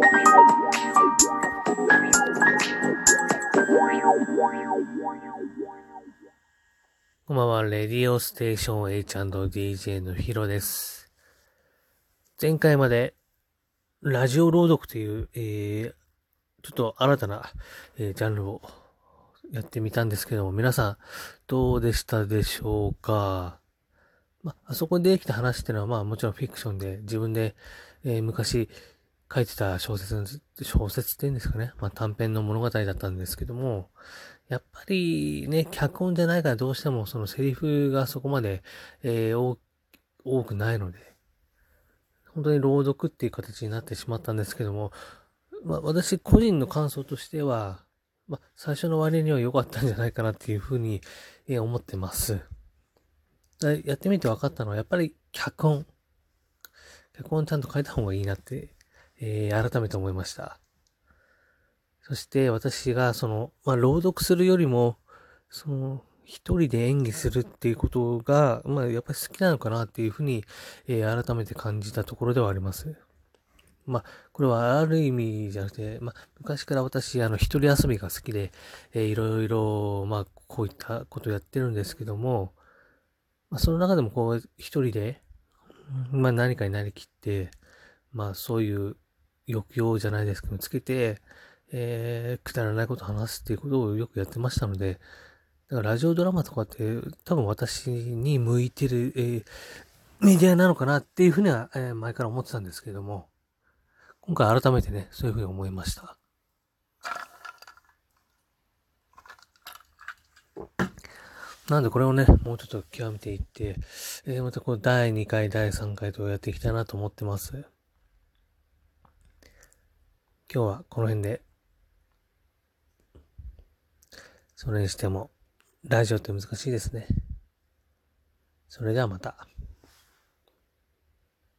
こんばんは、レディオステーション H&DJ のヒロです。前回まで、ラジオ朗読という、えー、ちょっと新たな、えージャンルをやってみたんですけども、皆さん、どうでしたでしょうか？まあ、そこでできた話っていうのは、まあもちろんフィクションで、自分で、えー昔書いてた小説、小説っていうんですかね。まあ短編の物語だったんですけども、やっぱりね、脚本じゃないからどうしてもそのセリフがそこまで、えー多くないので、本当に朗読っていう形になってしまったんですけども、まあ私個人の感想としては、まあ最初の割には良かったんじゃないかなっていうふうに、えー思ってます。やってみて分かったのは、やっぱり脚本。脚本ちゃんと書いた方がいいなって、えー改めて思いました。そして私がその、まあ、朗読するよりも、その、一人で演技するっていうことが、まあ、やっぱり好きなのかなっていうふうに、えー改めて感じたところではあります。まあ、これはある意味じゃなくて、まあ、昔から私、あの、一人遊びが好きで、えーいろいろ、まあ、こういったことやってるんですけども、まあ、その中でもこう、一人で、まあ、何かになりきって、まあ、そういう抑揚じゃないですけど、つけて、えー、くだらないこと話すっていうことをよくやってましたので、だからラジオドラマとかって多分私に向いてる、えーメディアなのかなっていうふうには、えー前から思ってたんですけれども、今回改めてね、そういうふうに思いました。なんでこれをね、もうちょっと極めていって、えーまたこう第2回、第3回とやっていきたいなと思ってます。今日はこの辺で。それにしても、ラジオって難しいですね。それではまた。